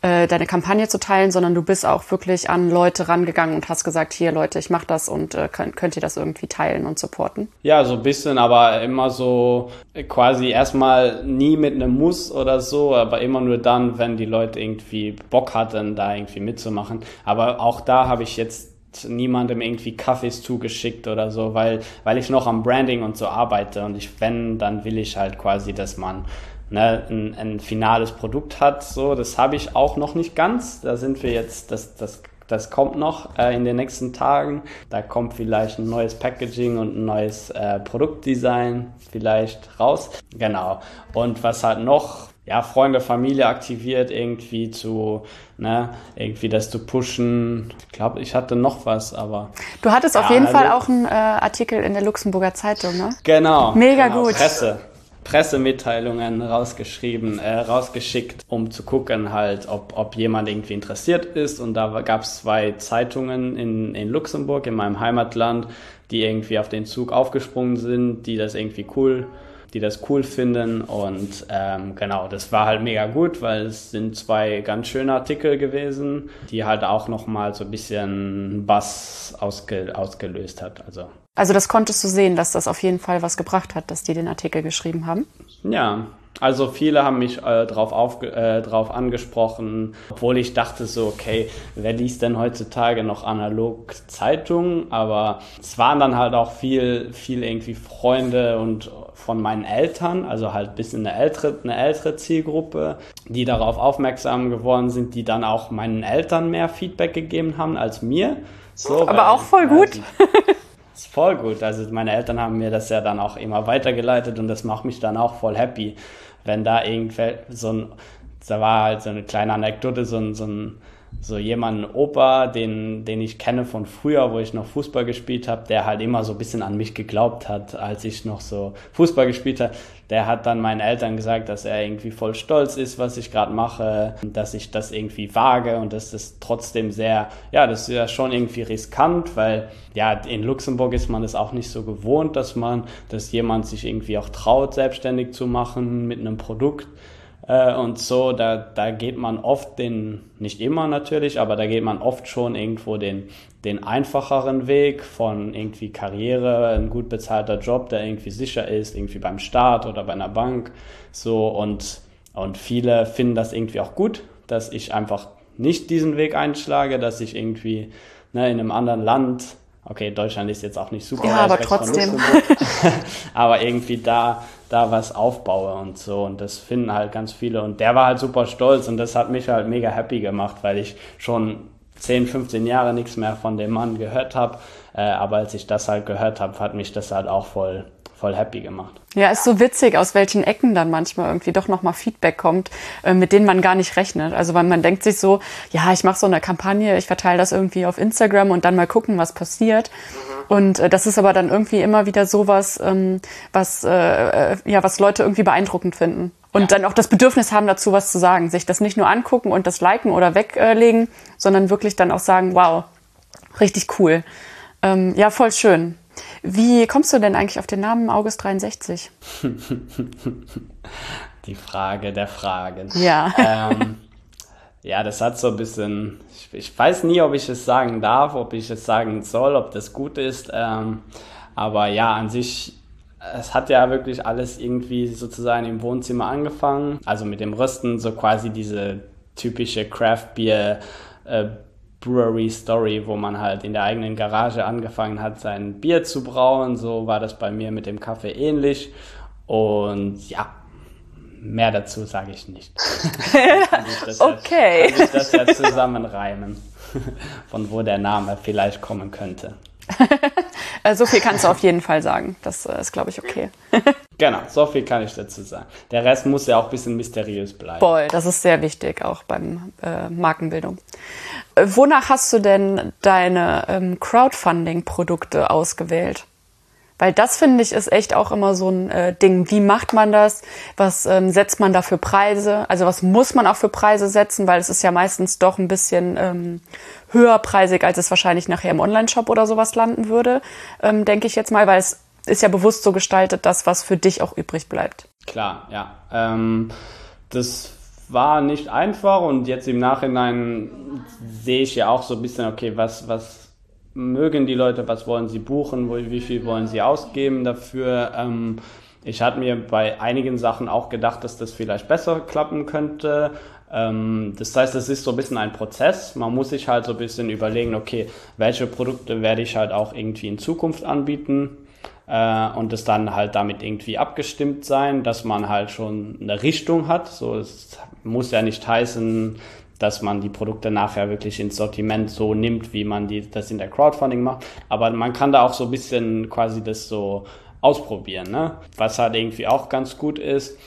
[SPEAKER 2] äh, deine Kampagne zu teilen, sondern du bist auch wirklich an Leute rangegangen und hast gesagt, hier Leute, ich mache das und äh, könnt, könnt ihr das irgendwie teilen und supporten?
[SPEAKER 1] Ja, so ein bisschen, aber immer so quasi erstmal nie mit einem Muss oder so, aber immer nur dann, wenn die Leute irgendwie Bock hatten, da irgendwie mitzumachen. Aber auch da habe ich jetzt niemandem irgendwie Kaffees zugeschickt oder so, weil, weil ich noch am Branding und so arbeite und ich, wenn, dann will ich halt quasi, dass man ne, ein, ein finales Produkt hat. So, das habe ich auch noch nicht ganz. Da sind wir jetzt, das, das, das kommt noch äh, in den nächsten Tagen. Da kommt vielleicht ein neues Packaging und ein neues äh, Produktdesign vielleicht raus. Genau. Und was halt noch ja, Freunde, Familie aktiviert, irgendwie zu, ne, irgendwie das zu pushen. Ich glaube, ich hatte noch was, aber.
[SPEAKER 2] Du hattest ja, auf jeden Fall auch einen äh, Artikel in der Luxemburger Zeitung, ne?
[SPEAKER 1] Genau.
[SPEAKER 2] Mega
[SPEAKER 1] genau,
[SPEAKER 2] gut.
[SPEAKER 1] Presse. Pressemitteilungen rausgeschrieben, äh, rausgeschickt, um zu gucken halt, ob, ob jemand irgendwie interessiert ist. Und da gab es zwei Zeitungen in, in Luxemburg, in meinem Heimatland, die irgendwie auf den Zug aufgesprungen sind, die das irgendwie cool die das cool finden. Und ähm, genau, das war halt mega gut, weil es sind zwei ganz schöne Artikel gewesen, die halt auch nochmal so ein bisschen Bass ausge ausgelöst hat. Also.
[SPEAKER 2] also das konntest du sehen, dass das auf jeden Fall was gebracht hat, dass die den Artikel geschrieben haben?
[SPEAKER 1] Ja, also viele haben mich äh, drauf, auf, äh, drauf angesprochen, obwohl ich dachte so, okay, wer liest denn heutzutage noch analog Zeitungen? Aber es waren dann halt auch viel, viel irgendwie Freunde und von meinen Eltern, also halt bis in eine ältere, eine ältere Zielgruppe, die darauf aufmerksam geworden sind, die dann auch meinen Eltern mehr Feedback gegeben haben als mir.
[SPEAKER 2] So, Aber auch voll gut.
[SPEAKER 1] ist voll gut. Also meine Eltern haben mir das ja dann auch immer weitergeleitet und das macht mich dann auch voll happy wenn da irgendwer so ein, da war halt so eine kleine Anekdote, so ein, so ein so jemanden Opa, den, den ich kenne von früher, wo ich noch Fußball gespielt habe, der halt immer so ein bisschen an mich geglaubt hat, als ich noch so Fußball gespielt habe. Der hat dann meinen Eltern gesagt, dass er irgendwie voll stolz ist, was ich gerade mache, dass ich das irgendwie wage und dass das trotzdem sehr, ja, das ist ja schon irgendwie riskant, weil ja, in Luxemburg ist man das auch nicht so gewohnt, dass man, dass jemand sich irgendwie auch traut, selbstständig zu machen mit einem Produkt. Äh, und so, da, da geht man oft den, nicht immer natürlich, aber da geht man oft schon irgendwo den, den einfacheren Weg von irgendwie Karriere, ein gut bezahlter Job, der irgendwie sicher ist, irgendwie beim Staat oder bei einer Bank. So und, und viele finden das irgendwie auch gut, dass ich einfach nicht diesen Weg einschlage, dass ich irgendwie ne, in einem anderen Land okay, Deutschland ist jetzt auch nicht super.
[SPEAKER 2] Ja, aber trotzdem.
[SPEAKER 1] aber irgendwie da, da was aufbaue und so. Und das finden halt ganz viele. Und der war halt super stolz und das hat mich halt mega happy gemacht, weil ich schon 10, 15 Jahre nichts mehr von dem Mann gehört habe. Äh, aber als ich das halt gehört habe, hat mich das halt auch voll voll happy gemacht.
[SPEAKER 2] Ja, ist so witzig, aus welchen Ecken dann manchmal irgendwie doch nochmal Feedback kommt, äh, mit denen man gar nicht rechnet. Also weil man denkt sich so, ja, ich mache so eine Kampagne, ich verteile das irgendwie auf Instagram und dann mal gucken, was passiert. Mhm. Und äh, das ist aber dann irgendwie immer wieder sowas, ähm, was äh ja, was Leute irgendwie beeindruckend finden. Und ja. dann auch das Bedürfnis haben, dazu was zu sagen. Sich das nicht nur angucken und das liken oder weglegen, sondern wirklich dann auch sagen, wow, richtig cool. Ähm, ja, voll schön. Wie kommst du denn eigentlich auf den Namen August 63?
[SPEAKER 1] Die Frage der Fragen.
[SPEAKER 2] Ja.
[SPEAKER 1] Ähm, ja, das hat so ein bisschen, ich, ich, weiß nie, ob ich es sagen darf, ob ich es sagen soll, ob das gut ist. Ähm, aber ja, an sich, es hat ja wirklich alles irgendwie sozusagen im Wohnzimmer angefangen. Also mit dem Rösten, so quasi diese typische Craft Beer äh, Brewery Story, wo man halt in der eigenen Garage angefangen hat, sein Bier zu brauen. So war das bei mir mit dem Kaffee ähnlich. Und ja, mehr dazu sage ich nicht.
[SPEAKER 2] ich okay.
[SPEAKER 1] Ja, kann ich das ja zusammenreimen, von wo der Name vielleicht kommen könnte.
[SPEAKER 2] Äh, so viel kannst du auf jeden Fall sagen. Das äh, ist, glaube ich, okay.
[SPEAKER 1] genau, so viel kann ich dazu sagen. Der Rest muss ja auch ein bisschen mysteriös bleiben.
[SPEAKER 2] Voll, das ist sehr wichtig, auch beim äh, Markenbildung. Äh, wonach hast du denn deine ähm, Crowdfunding-Produkte ausgewählt? Weil das finde ich ist echt auch immer so ein äh, Ding. Wie macht man das? Was ähm, setzt man da für Preise? Also was muss man auch für Preise setzen? Weil es ist ja meistens doch ein bisschen ähm, höherpreisig, als es wahrscheinlich nachher im Online-Shop oder sowas landen würde, ähm, denke ich jetzt mal, weil es ist ja bewusst so gestaltet, dass was für dich auch übrig bleibt.
[SPEAKER 1] Klar, ja. Ähm, das war nicht einfach und jetzt im Nachhinein sehe ich ja auch so ein bisschen, okay, was, was mögen die Leute, was wollen sie buchen, wie viel wollen sie ausgeben dafür. Ähm, ich hatte mir bei einigen Sachen auch gedacht, dass das vielleicht besser klappen könnte. Ähm, das heißt, es ist so ein bisschen ein Prozess. Man muss sich halt so ein bisschen überlegen, okay, welche Produkte werde ich halt auch irgendwie in Zukunft anbieten äh, und es dann halt damit irgendwie abgestimmt sein, dass man halt schon eine Richtung hat. So, es muss ja nicht heißen, dass man die Produkte nachher wirklich ins Sortiment so nimmt, wie man die, das in der Crowdfunding macht. Aber man kann da auch so ein bisschen quasi das so ausprobieren, ne? was halt irgendwie auch ganz gut ist.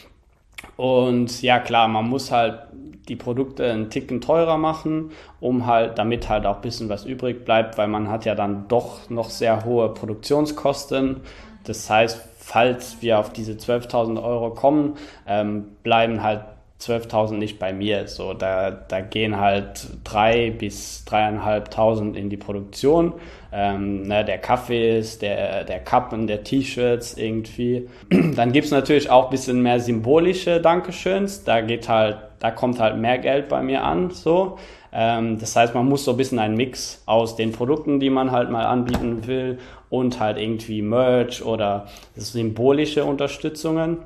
[SPEAKER 1] Und ja, klar, man muss halt die Produkte einen Ticken teurer machen, um halt, damit halt auch ein bisschen was übrig bleibt, weil man hat ja dann doch noch sehr hohe Produktionskosten. Das heißt, falls wir auf diese 12.000 Euro kommen, ähm, bleiben halt 12.000 nicht bei mir. So, da, da gehen halt drei bis dreieinhalbtausend in die Produktion. Ähm, ne, der Kaffee ist, der, der Kappen, der T-Shirts irgendwie. Dann gibt's natürlich auch bisschen mehr symbolische Dankeschöns. Da geht halt, da kommt halt mehr Geld bei mir an. So. Ähm, das heißt, man muss so ein bisschen einen Mix aus den Produkten, die man halt mal anbieten will, und halt irgendwie Merch oder symbolische Unterstützungen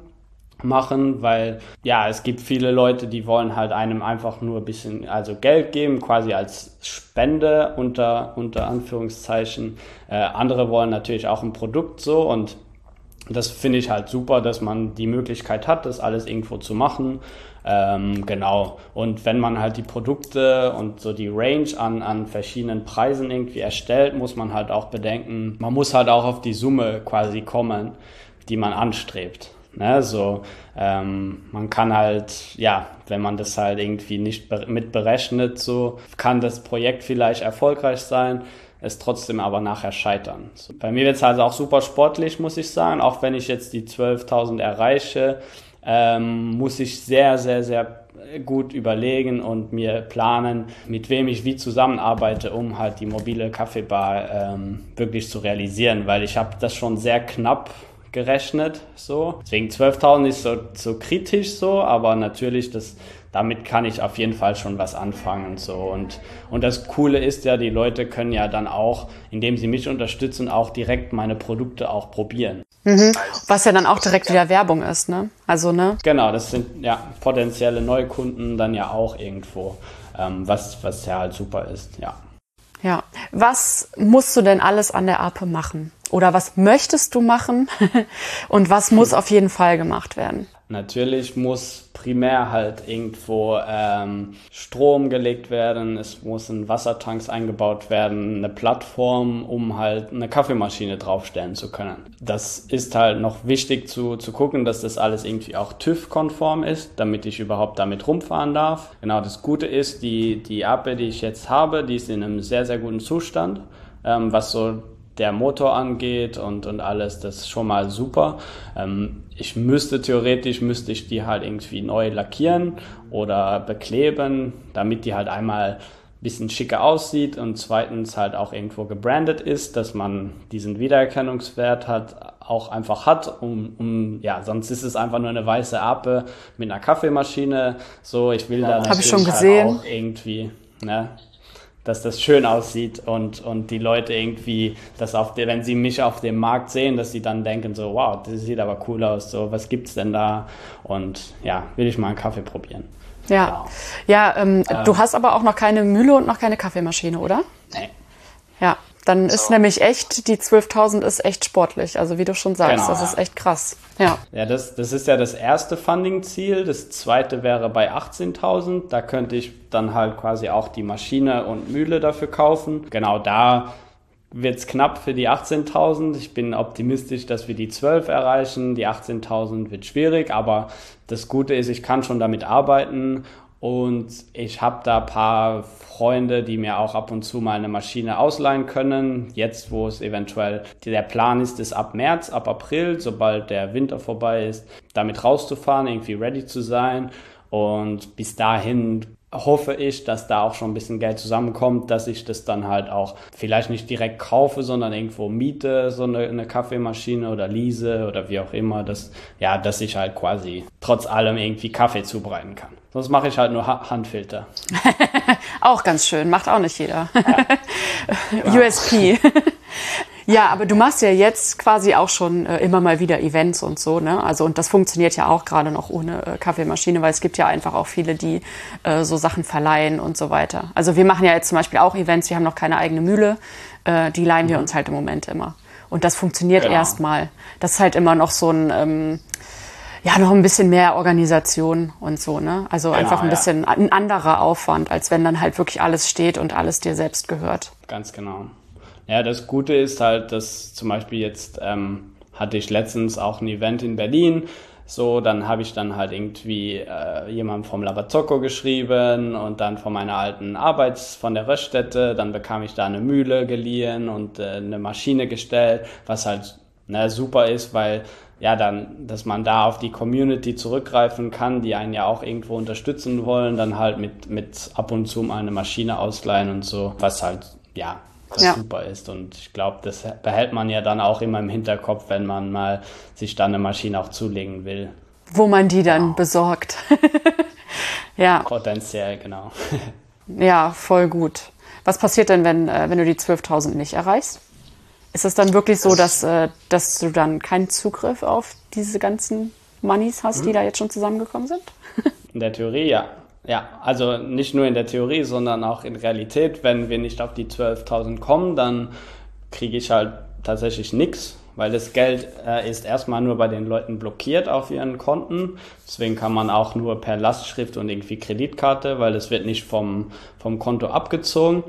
[SPEAKER 1] machen, weil ja, es gibt viele Leute, die wollen halt einem einfach nur ein bisschen, also Geld geben, quasi als Spende unter, unter Anführungszeichen. Äh, andere wollen natürlich auch ein Produkt so und das finde ich halt super, dass man die Möglichkeit hat, das alles irgendwo zu machen. Ähm, genau. Und wenn man halt die Produkte und so die Range an, an verschiedenen Preisen irgendwie erstellt, muss man halt auch bedenken, man muss halt auch auf die Summe quasi kommen, die man anstrebt. Ne? So, ähm, man kann halt, ja, wenn man das halt irgendwie nicht mit berechnet, so kann das Projekt vielleicht erfolgreich sein, es trotzdem aber nachher scheitern. So, bei mir wird es also auch super sportlich, muss ich sagen. Auch wenn ich jetzt die 12.000 erreiche, ähm, muss ich sehr, sehr, sehr gut überlegen und mir planen, mit wem ich wie zusammenarbeite, um halt die mobile Kaffeebar ähm, wirklich zu realisieren, weil ich habe das schon sehr knapp gerechnet. So. Deswegen 12.000 ist so, so kritisch so, aber natürlich, das, damit kann ich auf jeden Fall schon was anfangen. So. Und, und das Coole ist ja, die Leute können ja dann auch, indem sie mich unterstützen, auch direkt meine Produkte auch probieren.
[SPEAKER 2] Mhm. Was ja dann auch direkt wieder Werbung ist, ne? Also, ne?
[SPEAKER 1] Genau, das sind ja potenzielle Neukunden dann ja auch irgendwo, ähm, was, was ja halt super ist, ja.
[SPEAKER 2] Ja. Was musst du denn alles an der Ape machen? Oder was möchtest du machen? Und was muss auf jeden Fall gemacht werden?
[SPEAKER 1] Natürlich muss primär halt irgendwo ähm, Strom gelegt werden, es muss ein Wassertanks eingebaut werden, eine Plattform, um halt eine Kaffeemaschine draufstellen zu können. Das ist halt noch wichtig zu, zu gucken, dass das alles irgendwie auch TÜV-konform ist, damit ich überhaupt damit rumfahren darf. Genau, das Gute ist, die, die Ape, die ich jetzt habe, die ist in einem sehr, sehr guten Zustand, ähm, was so der Motor angeht und, und alles, das ist schon mal super. Ähm, ich müsste theoretisch, müsste ich die halt irgendwie neu lackieren oder bekleben, damit die halt einmal ein bisschen schicker aussieht und zweitens halt auch irgendwo gebrandet ist, dass man diesen Wiedererkennungswert hat, auch einfach hat, um, um ja, sonst ist es einfach nur eine weiße Ape mit einer Kaffeemaschine. So, ich will ja, da
[SPEAKER 2] natürlich halt
[SPEAKER 1] auch irgendwie, ne, dass das schön aussieht und, und die Leute irgendwie, dass auf der, wenn sie mich auf dem Markt sehen, dass sie dann denken so, wow, das sieht aber cool aus, so, was gibt's denn da? Und ja, will ich mal einen Kaffee probieren.
[SPEAKER 2] Ja, genau. ja ähm, ähm, du hast aber auch noch keine Mühle und noch keine Kaffeemaschine, oder?
[SPEAKER 1] Nee.
[SPEAKER 2] Ja, dann ist so. nämlich echt, die 12.000 ist echt sportlich. Also wie du schon sagst, genau, das ja. ist echt krass. Ja,
[SPEAKER 1] ja das, das ist ja das erste Funding-Ziel. Das zweite wäre bei 18.000. Da könnte ich dann halt quasi auch die Maschine und Mühle dafür kaufen. Genau da wird es knapp für die 18.000. Ich bin optimistisch, dass wir die 12 erreichen. Die 18.000 wird schwierig, aber das Gute ist, ich kann schon damit arbeiten und ich habe da ein paar Freunde, die mir auch ab und zu mal eine Maschine ausleihen können. Jetzt, wo es eventuell der Plan ist, ist ab März, ab April, sobald der Winter vorbei ist, damit rauszufahren, irgendwie ready zu sein. Und bis dahin hoffe ich, dass da auch schon ein bisschen Geld zusammenkommt, dass ich das dann halt auch vielleicht nicht direkt kaufe, sondern irgendwo miete, so eine, eine Kaffeemaschine oder lease oder wie auch immer, dass, ja, dass ich halt quasi trotz allem irgendwie Kaffee zubereiten kann. Sonst mache ich halt nur ha Handfilter.
[SPEAKER 2] auch ganz schön, macht auch nicht jeder. Ja. USP. Ja, aber du machst ja jetzt quasi auch schon äh, immer mal wieder Events und so, ne? Also und das funktioniert ja auch gerade noch ohne äh, Kaffeemaschine, weil es gibt ja einfach auch viele, die äh, so Sachen verleihen und so weiter. Also wir machen ja jetzt zum Beispiel auch Events, wir haben noch keine eigene Mühle, äh, die leihen wir mhm. uns halt im Moment immer. Und das funktioniert genau. erstmal. Das ist halt immer noch so ein ähm, ja, noch ein bisschen mehr Organisation und so, ne? Also genau, einfach ein bisschen ein anderer Aufwand, als wenn dann halt wirklich alles steht und alles dir selbst gehört.
[SPEAKER 1] Ganz genau. Ja, das Gute ist halt, dass zum Beispiel jetzt ähm, hatte ich letztens auch ein Event in Berlin. So, dann habe ich dann halt irgendwie äh, jemandem vom Labazocco geschrieben und dann von meiner alten Arbeit von der Röststätte. Dann bekam ich da eine Mühle geliehen und äh, eine Maschine gestellt, was halt ne, super ist, weil ja, dann, dass man da auf die Community zurückgreifen kann, die einen ja auch irgendwo unterstützen wollen, dann halt mit, mit ab und zu mal eine Maschine ausleihen und so, was halt, ja, was ja. super ist. Und ich glaube, das behält man ja dann auch immer im Hinterkopf, wenn man mal sich dann eine Maschine auch zulegen will.
[SPEAKER 2] Wo man die dann wow. besorgt.
[SPEAKER 1] ja. Potenziell, genau.
[SPEAKER 2] ja, voll gut. Was passiert denn, wenn, äh, wenn du die 12.000 nicht erreichst? Ist es dann wirklich so, dass, äh, dass du dann keinen Zugriff auf diese ganzen Moneys hast, die mhm. da jetzt schon zusammengekommen sind?
[SPEAKER 1] In der Theorie ja. Ja, also nicht nur in der Theorie, sondern auch in Realität. Wenn wir nicht auf die 12.000 kommen, dann kriege ich halt tatsächlich nichts, weil das Geld äh, ist erstmal nur bei den Leuten blockiert auf ihren Konten. Deswegen kann man auch nur per Lastschrift und irgendwie Kreditkarte, weil es wird nicht vom, vom Konto abgezogen,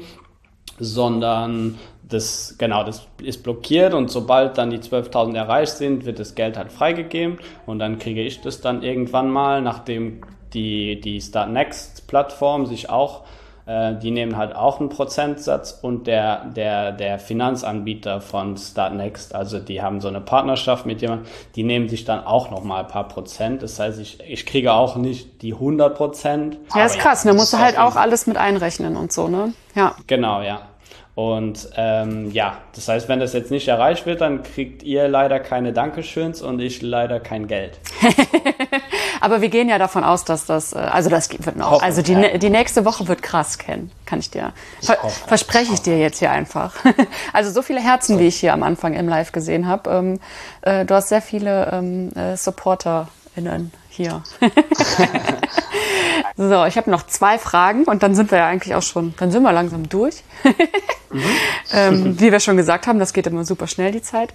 [SPEAKER 1] sondern das, genau, das ist blockiert und sobald dann die 12.000 erreicht sind, wird das Geld halt freigegeben und dann kriege ich das dann irgendwann mal, nachdem die, die Start Next Plattform sich auch, äh, die nehmen halt auch einen Prozentsatz und der, der, der Finanzanbieter von Start Next, also die haben so eine Partnerschaft mit jemandem, die nehmen sich dann auch nochmal ein paar Prozent. Das heißt, ich, ich kriege auch nicht die 100 Prozent.
[SPEAKER 2] Ja, ist krass, da musst du halt auch alles mit einrechnen und so, ne?
[SPEAKER 1] Ja. Genau, ja. Und ähm, ja, das heißt, wenn das jetzt nicht erreicht wird, dann kriegt ihr leider keine Dankeschöns und ich leider kein Geld.
[SPEAKER 2] Aber wir gehen ja davon aus, dass das, äh, also das wird noch. Hoffen, also die, ja. die nächste Woche wird krass, Ken. Kann ich dir, ich ver hoffe, verspreche ich, ich dir jetzt hier einfach. Also so viele Herzen, wie ich hier am Anfang im Live gesehen habe. Ähm, äh, du hast sehr viele ähm, äh, Supporter ZuhörerInnen hier. so, ich habe noch zwei Fragen und dann sind wir ja eigentlich auch schon, dann sind wir langsam durch. mhm. ähm, wie wir schon gesagt haben, das geht immer super schnell, die Zeit.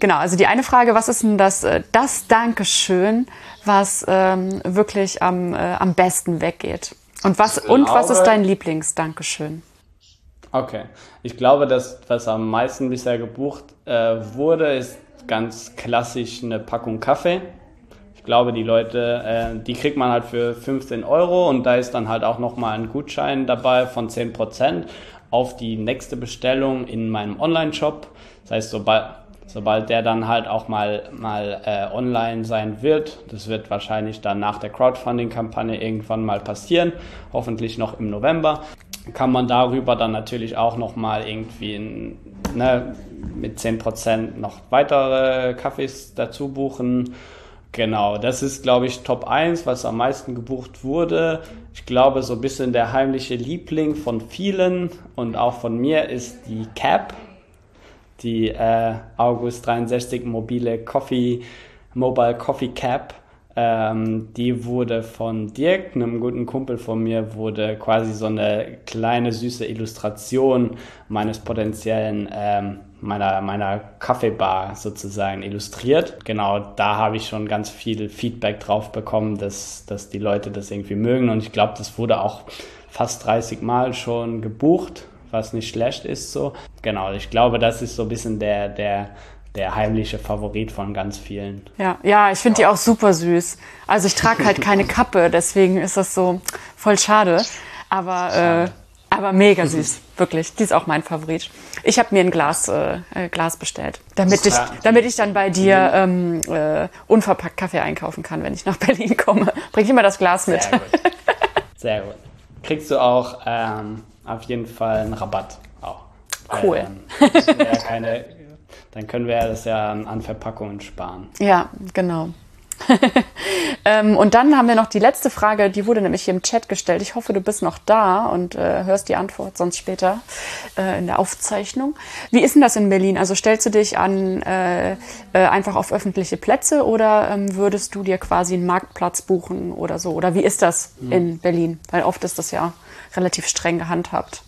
[SPEAKER 2] Genau, also die eine Frage, was ist denn das, äh, das Dankeschön, was ähm, wirklich am, äh, am besten weggeht? Und was, glaube, und was ist dein Lieblingsdankeschön?
[SPEAKER 1] Okay, ich glaube, dass was am meisten bisher gebucht äh, wurde, ist ganz klassisch eine Packung Kaffee. Ich glaube, die Leute, äh, die kriegt man halt für 15 Euro und da ist dann halt auch nochmal ein Gutschein dabei von 10% auf die nächste Bestellung in meinem Online-Shop. Das heißt, sobald, sobald der dann halt auch mal, mal äh, online sein wird, das wird wahrscheinlich dann nach der Crowdfunding-Kampagne irgendwann mal passieren, hoffentlich noch im November, kann man darüber dann natürlich auch nochmal irgendwie in, ne, mit 10% noch weitere Kaffees dazu buchen. Genau, das ist, glaube ich, Top 1, was am meisten gebucht wurde. Ich glaube, so ein bisschen der heimliche Liebling von vielen und auch von mir ist die Cap, die äh, August 63 mobile Coffee, Mobile Coffee Cap. Ähm, die wurde von Dirk, einem guten Kumpel von mir, wurde quasi so eine kleine süße Illustration meines potenziellen ähm, meiner, meiner Kaffeebar sozusagen illustriert. Genau, da habe ich schon ganz viel Feedback drauf bekommen, dass, dass die Leute das irgendwie mögen. Und ich glaube, das wurde auch fast 30 Mal schon gebucht, was nicht schlecht ist so. Genau, ich glaube, das ist so ein bisschen der, der, der heimliche Favorit von ganz vielen.
[SPEAKER 2] Ja, ja, ich finde ja. die auch super süß. Also ich trage halt keine Kappe, deswegen ist das so voll schade. Aber äh, aber mega süß, wirklich. Die ist auch mein Favorit. Ich habe mir ein Glas, äh, äh, Glas bestellt, damit ich, damit ich dann bei dir ähm, äh, unverpackt Kaffee einkaufen kann, wenn ich nach Berlin komme. Bring immer das Glas mit.
[SPEAKER 1] Sehr gut. Sehr gut. Kriegst du auch ähm, auf jeden Fall einen Rabatt auch.
[SPEAKER 2] Cool.
[SPEAKER 1] Weil, ähm, ja keine, dann können wir das ja an Verpackungen sparen.
[SPEAKER 2] Ja, genau. ähm, und dann haben wir noch die letzte Frage, die wurde nämlich hier im Chat gestellt. Ich hoffe, du bist noch da und äh, hörst die Antwort sonst später äh, in der Aufzeichnung. Wie ist denn das in Berlin? Also stellst du dich an äh, äh, einfach auf öffentliche Plätze oder ähm, würdest du dir quasi einen Marktplatz buchen oder so? Oder wie ist das mhm. in Berlin? Weil oft ist das ja relativ streng gehandhabt.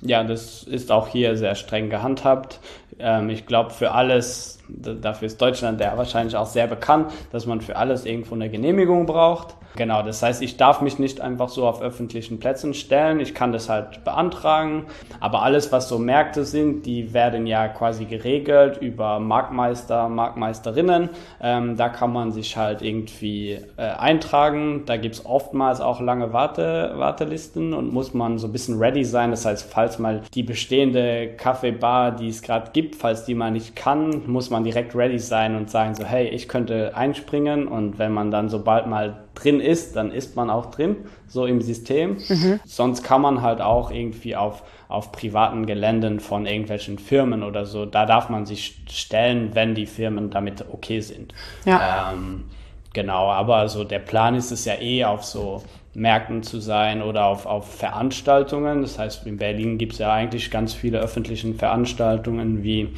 [SPEAKER 1] Ja, das ist auch hier sehr streng gehandhabt. Ähm, ich glaube, für alles dafür ist Deutschland ja wahrscheinlich auch sehr bekannt, dass man für alles irgendwo eine Genehmigung braucht. Genau, das heißt, ich darf mich nicht einfach so auf öffentlichen Plätzen stellen. Ich kann das halt beantragen. Aber alles, was so Märkte sind, die werden ja quasi geregelt über Marktmeister, Marktmeisterinnen. Ähm, da kann man sich halt irgendwie äh, eintragen. Da gibt's oftmals auch lange Warte, Wartelisten und muss man so ein bisschen ready sein. Das heißt, falls mal die bestehende Kaffeebar, die es gerade gibt, falls die mal nicht kann, muss man direkt ready sein und sagen so, hey, ich könnte einspringen. Und wenn man dann sobald mal drin ist, dann ist man auch drin, so im System. Mhm. Sonst kann man halt auch irgendwie auf, auf privaten Geländen von irgendwelchen Firmen oder so, da darf man sich stellen, wenn die Firmen damit okay sind. Ja. Ähm, genau, aber so der Plan ist es ja eh auf so Märkten zu sein oder auf, auf Veranstaltungen. Das heißt, in Berlin gibt es ja eigentlich ganz viele öffentliche Veranstaltungen wie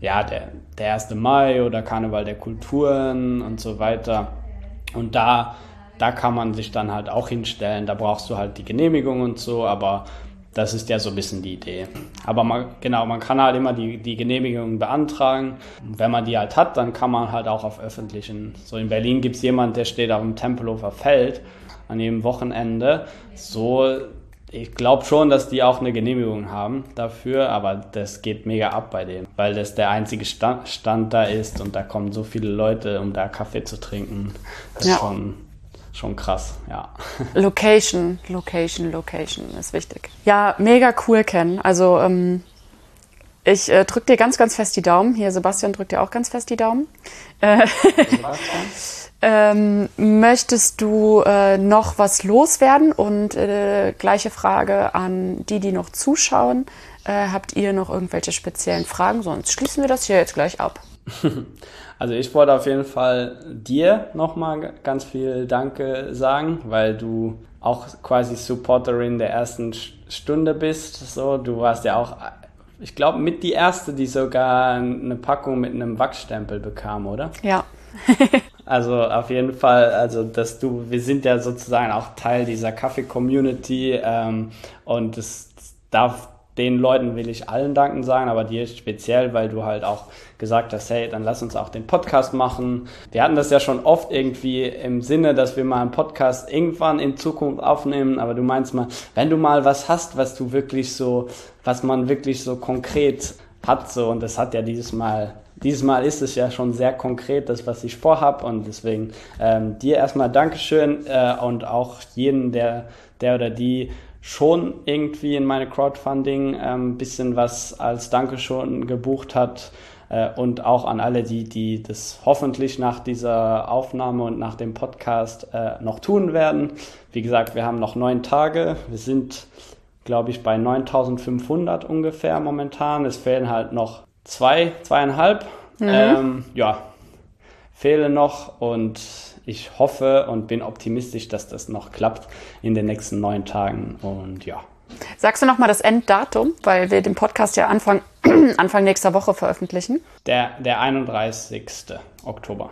[SPEAKER 1] ja, der, der 1. Mai oder Karneval der Kulturen und so weiter. Und da da kann man sich dann halt auch hinstellen. Da brauchst du halt die Genehmigung und so, aber das ist ja so ein bisschen die Idee. Aber man, genau, man kann halt immer die, die Genehmigung beantragen. wenn man die halt hat, dann kann man halt auch auf öffentlichen. So in Berlin gibt es jemanden, der steht auf dem Tempelhofer Feld an jedem Wochenende. So, ich glaube schon, dass die auch eine Genehmigung haben dafür, aber das geht mega ab bei dem, weil das der einzige Stand, Stand da ist und da kommen so viele Leute, um da Kaffee zu trinken. Das ja. ist schon schon krass, ja.
[SPEAKER 2] Location, Location, Location ist wichtig. Ja, mega cool, Ken. Also ähm, ich äh, drücke dir ganz, ganz fest die Daumen. Hier, Sebastian drückt dir auch ganz fest die Daumen. Äh, ähm, möchtest du äh, noch was loswerden? Und äh, gleiche Frage an die, die noch zuschauen. Äh, habt ihr noch irgendwelche speziellen Fragen? Sonst schließen wir das hier jetzt gleich ab.
[SPEAKER 1] Also ich wollte auf jeden Fall dir nochmal ganz viel Danke sagen, weil du auch quasi Supporterin der ersten Stunde bist. So, du warst ja auch, ich glaube, mit die erste, die sogar eine Packung mit einem Wachsstempel bekam, oder?
[SPEAKER 2] Ja.
[SPEAKER 1] Also auf jeden Fall, also dass du, wir sind ja sozusagen auch Teil dieser Kaffee-Community ähm, und es darf den Leuten will ich allen danken sagen, aber dir speziell, weil du halt auch gesagt hast, hey, dann lass uns auch den Podcast machen. Wir hatten das ja schon oft irgendwie im Sinne, dass wir mal einen Podcast irgendwann in Zukunft aufnehmen, aber du meinst mal, wenn du mal was hast, was du wirklich so, was man wirklich so konkret hat, so, und das hat ja dieses Mal dieses Mal ist es ja schon sehr konkret, das, was ich vorhab. Und deswegen ähm, dir erstmal Dankeschön äh, und auch jeden, der, der oder die schon irgendwie in meine Crowdfunding ein ähm, bisschen was als Dankeschön gebucht hat äh, und auch an alle, die, die das hoffentlich nach dieser Aufnahme und nach dem Podcast äh, noch tun werden. Wie gesagt, wir haben noch neun Tage. Wir sind, glaube ich, bei 9500 ungefähr momentan. Es fehlen halt noch zwei, zweieinhalb. Mhm. Ähm, ja, fehlen noch und ich hoffe und bin optimistisch, dass das noch klappt in den nächsten neun Tagen. Und ja.
[SPEAKER 2] Sagst du nochmal das Enddatum, weil wir den Podcast ja Anfang, Anfang nächster Woche veröffentlichen?
[SPEAKER 1] Der, der 31. Oktober.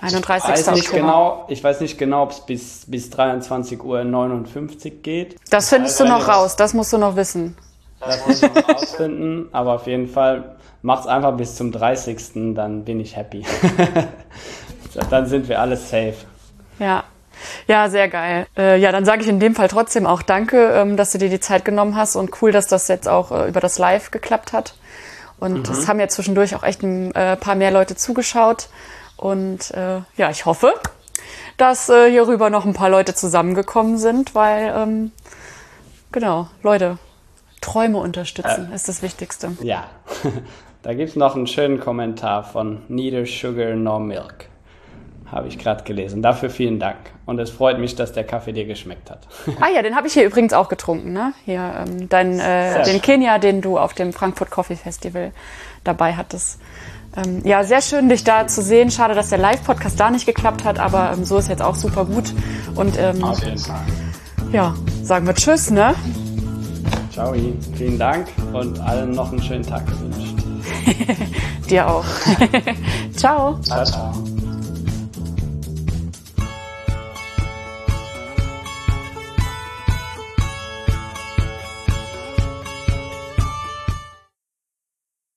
[SPEAKER 2] 31.
[SPEAKER 1] Ich weiß nicht Oktober. genau, ich weiß nicht genau, ob es bis, bis 23.59 Uhr geht.
[SPEAKER 2] Das findest du noch raus, das musst du noch wissen.
[SPEAKER 1] Das muss ich noch rausfinden, aber auf jeden Fall macht's einfach bis zum 30. Dann bin ich happy. dann sind wir alles safe.
[SPEAKER 2] Ja. Ja, sehr geil. Äh, ja, dann sage ich in dem Fall trotzdem auch Danke, ähm, dass du dir die Zeit genommen hast und cool, dass das jetzt auch äh, über das Live geklappt hat. Und es mhm. haben ja zwischendurch auch echt ein äh, paar mehr Leute zugeschaut. Und äh, ja, ich hoffe, dass äh, hierüber noch ein paar Leute zusammengekommen sind, weil, ähm, genau, Leute, Träume unterstützen ist das Wichtigste.
[SPEAKER 1] Ja, da gibt es noch einen schönen Kommentar von Neither Sugar Nor Milk habe ich gerade gelesen. Dafür vielen Dank. Und es freut mich, dass der Kaffee dir geschmeckt hat.
[SPEAKER 2] ah ja, den habe ich hier übrigens auch getrunken. Ne? Hier, ähm, dein, äh, den Kenia, den du auf dem Frankfurt Coffee Festival dabei hattest. Ähm, ja, sehr schön, dich da zu sehen. Schade, dass der Live-Podcast da nicht geklappt hat, aber ähm, so ist jetzt auch super gut. Und ähm, auf jeden Fall. Ja, sagen wir Tschüss, ne?
[SPEAKER 1] Ciao, vielen Dank und allen noch einen schönen Tag gewünscht.
[SPEAKER 2] Dir auch. ciao.
[SPEAKER 1] Ciao, ciao.